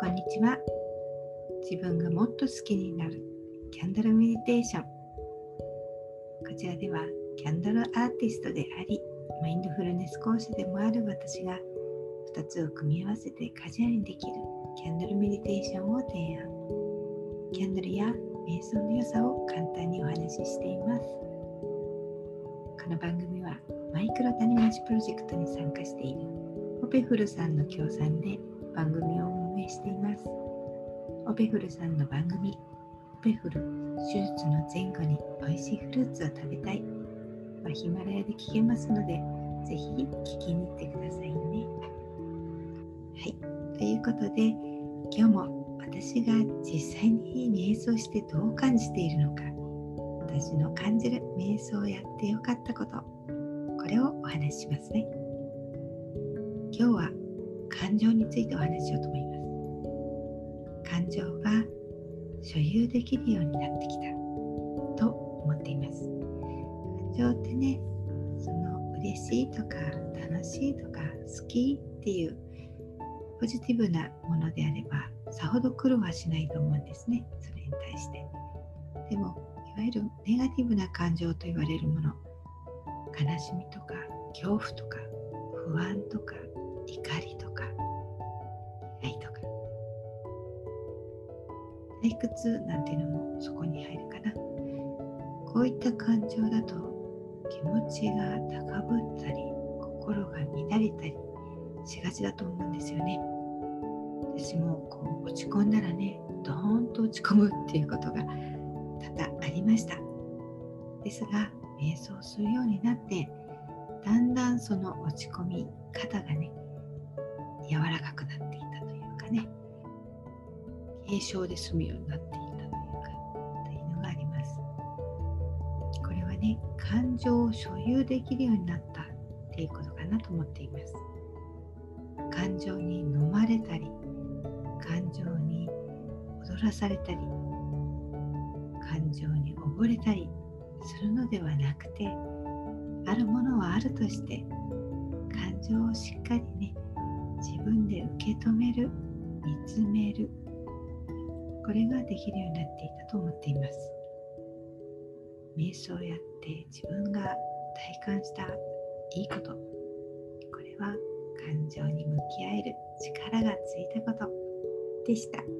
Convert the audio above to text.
こんにちは。自分がもっと好きになる。キャンドルメディテーション。こちらではキャンドルアーティストでありマインドフルネス講師でもある私が2つを組み合わせてカジュアルにできるキャンドルメディテーションを提案。キャンドルや瞑想の良さを簡単にお話ししています。この番組はマイクロ谷町プロジェクトに参加しているオペフルさんの協賛で番組を運営しています。オペフルさんの番組オペフル手術の前後に美味しいフルーツを食べたい。はヒマラヤで聞けますのでぜひ聞きに行ってくださいね。はい。ということで今日も私が実際に瞑想してどう感じているのか私の感じる瞑想をやってよかったことこれをお話ししますね。今日は感情についてお話しようと思います。感情が所有できるようになってきた。と思っています。感情ってねその嬉しいとか楽しいとか好きっていうポジティブなものであればさほど苦労はしないと思うんですね。それに対して。でもいわゆるネガティブな感情と言われるもの。悲しみとか恐怖とか不安とか怒りとか退屈なんていうのもそこに入るかな。こういった感情だと気持ちが高ぶったり心が乱れたりしがちだと思うんですよね。私もこう落ち込んだらねドーンと落ち込むっていうことが多々ありました。ですが瞑想するようになってだんだんその落ち込み方がね柔らかくなっていたというかね。軽症で済むようになっていたというかというのがあります。これはね感情を所有できるようになったっていうことかなと思っています。感情に飲まれたり感情に踊らされたり感情に溺れたりするのではなくてあるものはあるとして感情をしっかりね自分で受け止める見つめるこれができるようになっていたと思っています瞑想をやって自分が体感したいいことこれは感情に向き合える力がついたことでした。